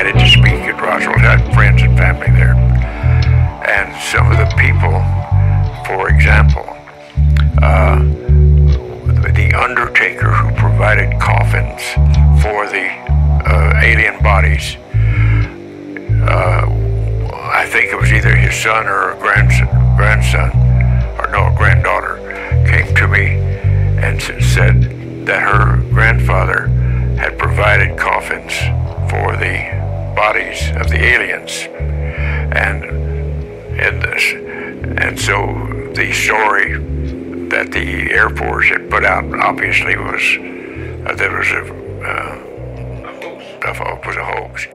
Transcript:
invited to speak at Roswell. I had friends and family there. And some of the people, for example, uh, the undertaker who provided coffins for the uh, alien bodies, uh, I think it was either his son or grandson, grandson, or no, granddaughter, came to me and said that her grandfather had provided coffins for the bodies of the aliens, and and and so the story that the Air Force had put out obviously was uh, there was a uh, a hoax. was a hoax.